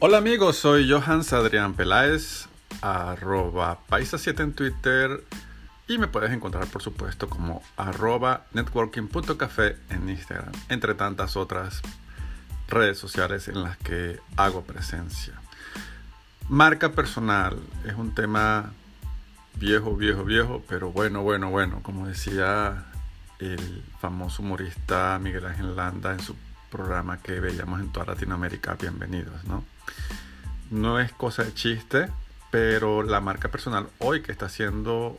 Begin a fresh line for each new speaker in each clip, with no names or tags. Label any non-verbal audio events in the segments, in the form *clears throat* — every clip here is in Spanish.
Hola amigos, soy Johans Adrián Peláez, arroba paisa7 en Twitter y me puedes encontrar por supuesto como arroba networking.café en Instagram, entre tantas otras redes sociales en las que hago presencia. Marca personal es un tema viejo, viejo, viejo, pero bueno, bueno, bueno, como decía el famoso humorista Miguel Ángel Landa en su programa que veíamos en toda Latinoamérica, bienvenidos, ¿no? No es cosa de chiste, pero la marca personal hoy que está siendo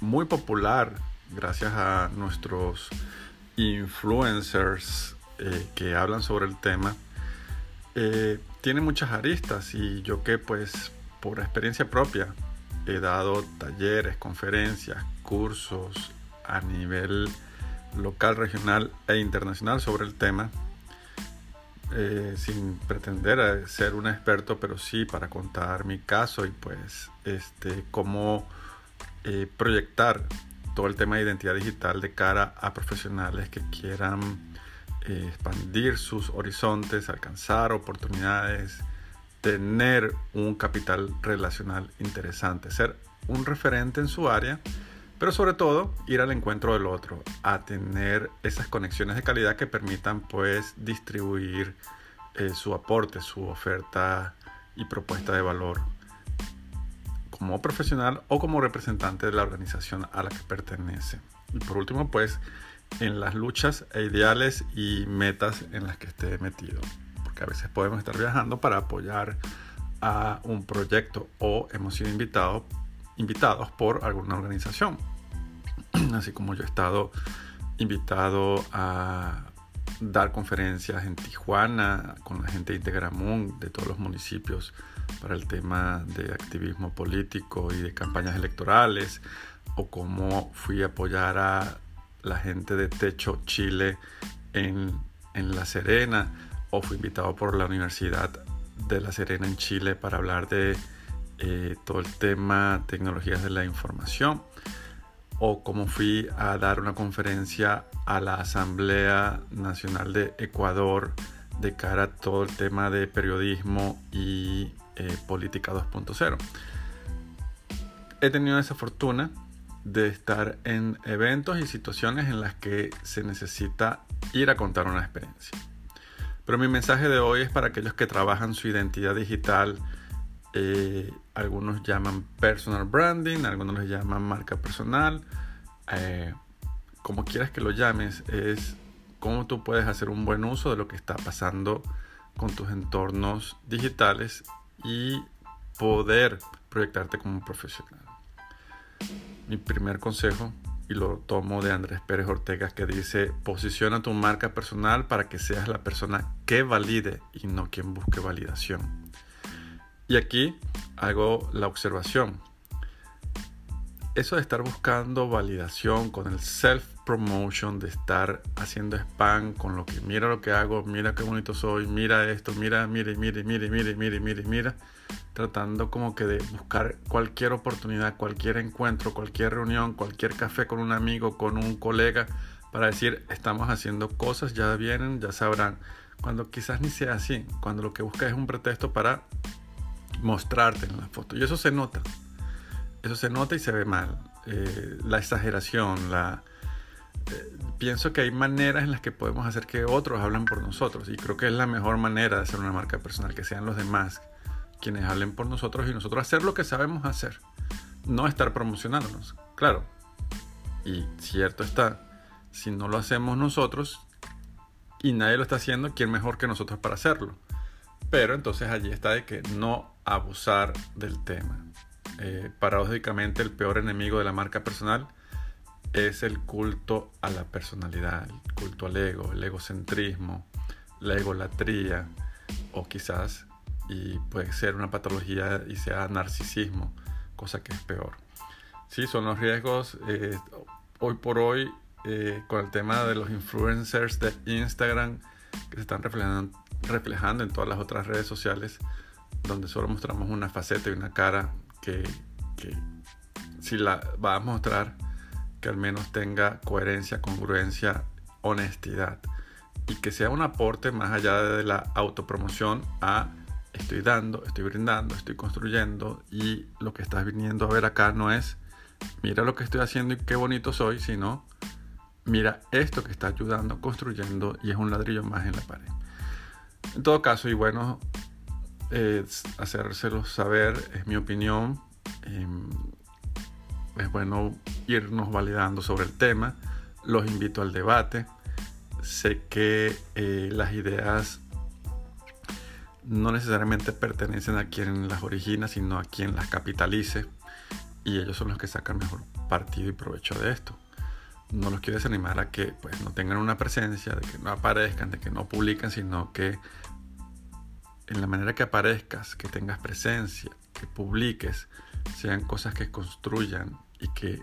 muy popular gracias a nuestros influencers eh, que hablan sobre el tema, eh, tiene muchas aristas y yo que pues por experiencia propia he dado talleres, conferencias, cursos a nivel local, regional e internacional sobre el tema, eh, sin pretender ser un experto, pero sí para contar mi caso y pues este, cómo eh, proyectar todo el tema de identidad digital de cara a profesionales que quieran eh, expandir sus horizontes, alcanzar oportunidades, tener un capital relacional interesante, ser un referente en su área pero sobre todo ir al encuentro del otro, a tener esas conexiones de calidad que permitan pues distribuir eh, su aporte, su oferta y propuesta de valor como profesional o como representante de la organización a la que pertenece. Y por último pues en las luchas e ideales y metas en las que esté metido. Porque a veces podemos estar viajando para apoyar a un proyecto o hemos sido invitados invitados por alguna organización. *clears throat* Así como yo he estado invitado a dar conferencias en Tijuana con la gente de Integramún de todos los municipios para el tema de activismo político y de campañas electorales, o como fui a apoyar a la gente de Techo Chile en, en La Serena, o fui invitado por la Universidad de La Serena en Chile para hablar de eh, todo el tema tecnologías de la información o como fui a dar una conferencia a la Asamblea Nacional de Ecuador de cara a todo el tema de periodismo y eh, política 2.0. He tenido esa fortuna de estar en eventos y situaciones en las que se necesita ir a contar una experiencia. Pero mi mensaje de hoy es para aquellos que trabajan su identidad digital eh, algunos llaman personal branding, algunos les llaman marca personal. Eh, como quieras que lo llames, es cómo tú puedes hacer un buen uso de lo que está pasando con tus entornos digitales y poder proyectarte como un profesional. Mi primer consejo, y lo tomo de Andrés Pérez Ortega, que dice, posiciona tu marca personal para que seas la persona que valide y no quien busque validación. Y aquí hago la observación. Eso de estar buscando validación con el self-promotion, de estar haciendo spam con lo que mira lo que hago, mira qué bonito soy, mira esto, mira, mire, mire, mire, mire, mire, mire, mira, tratando como que de buscar cualquier oportunidad, cualquier encuentro, cualquier reunión, cualquier café con un amigo, con un colega, para decir, estamos haciendo cosas, ya vienen, ya sabrán. Cuando quizás ni sea así, cuando lo que busca es un pretexto para mostrarte en la foto. Y eso se nota. Eso se nota y se ve mal. Eh, la exageración, la... Eh, pienso que hay maneras en las que podemos hacer que otros hablen por nosotros. Y creo que es la mejor manera de hacer una marca personal, que sean los demás quienes hablen por nosotros y nosotros hacer lo que sabemos hacer. No estar promocionándonos. Claro. Y cierto está, si no lo hacemos nosotros y nadie lo está haciendo, ¿quién mejor que nosotros para hacerlo? Pero entonces allí está de que no abusar del tema. Eh, paradójicamente el peor enemigo de la marca personal es el culto a la personalidad, el culto al ego, el egocentrismo, la egolatría o quizás, y puede ser una patología y sea narcisismo, cosa que es peor. Sí, son los riesgos eh, hoy por hoy eh, con el tema de los influencers de Instagram que se están reflejando, reflejando en todas las otras redes sociales donde solo mostramos una faceta y una cara que, si la va a mostrar que al menos tenga coherencia, congruencia, honestidad y que sea un aporte más allá de la autopromoción a estoy dando, estoy brindando, estoy construyendo y lo que estás viniendo a ver acá no es mira lo que estoy haciendo y qué bonito soy, sino mira esto que está ayudando, construyendo y es un ladrillo más en la pared. En todo caso, y bueno, hacérselo saber, es mi opinión. Em, es bueno irnos validando sobre el tema. Los invito al debate. Sé que eh, las ideas no necesariamente pertenecen a quien las origina, sino a quien las capitalice. Y ellos son los que sacan mejor partido y provecho de esto. No los quiero desanimar a que pues, no tengan una presencia, de que no aparezcan, de que no publiquen, sino que en la manera que aparezcas, que tengas presencia, que publiques, sean cosas que construyan y que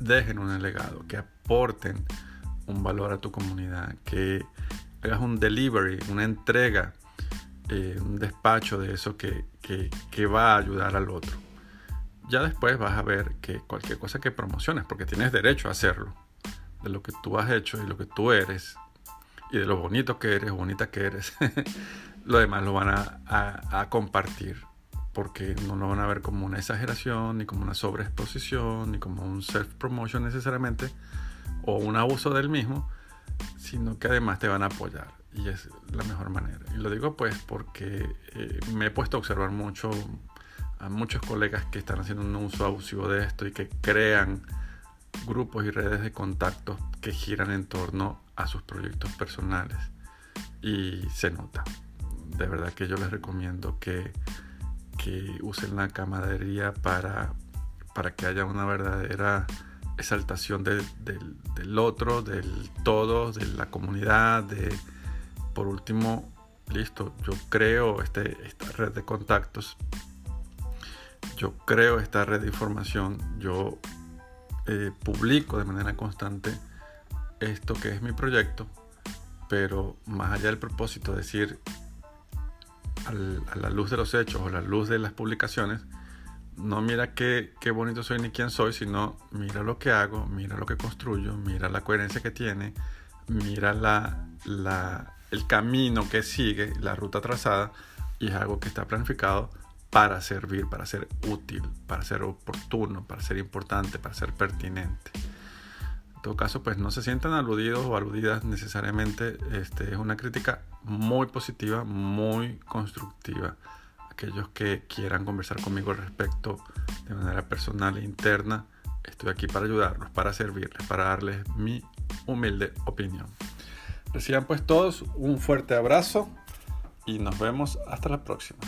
dejen un legado, que aporten un valor a tu comunidad, que hagas un delivery, una entrega, eh, un despacho de eso que, que va a ayudar al otro. Ya después vas a ver que cualquier cosa que promociones, porque tienes derecho a hacerlo, de lo que tú has hecho y lo que tú eres, y de lo bonito que eres, bonita que eres, *laughs* lo demás lo van a, compartir porque no lo van a ver como una exageración, ni como una sobreexposición, ni como un self-promotion necesariamente, o un abuso del mismo, sino que además te van a apoyar. Y es la mejor manera. Y lo digo pues porque eh, me he puesto a observar mucho a muchos colegas que están haciendo un uso abusivo de esto y que crean grupos y redes de contactos que giran en torno a sus proyectos personales. Y se nota de verdad que yo les recomiendo que, usen la camaradería para, para que haya una verdadera exaltación del, otro, del todo, de la comunidad, de por último, listo, yo creo este, esta red de contactos, yo creo esta red de información, yo eh, publico de manera constante esto que es mi proyecto, pero más allá del propósito, de a la luz de los hechos o la luz de las publicaciones, no mira qué, qué, bonito soy ni quién soy, sino mira lo que hago, mira lo que construyo, mira la coherencia que tiene, mira la, la, el camino que sigue, la ruta trazada, y es algo que está planificado para servir, para ser útil, para ser oportuno, para ser importante, para ser pertinente. En todo caso, pues no se sientan aludidos o aludidas necesariamente. Este, es una crítica muy positiva, muy constructiva. Aquellos que quieran conversar conmigo al respecto de manera personal e interna, estoy aquí para ayudarlos, para servirles, para darles mi humilde opinión. Reciban pues todos un fuerte abrazo y nos vemos hasta la próxima.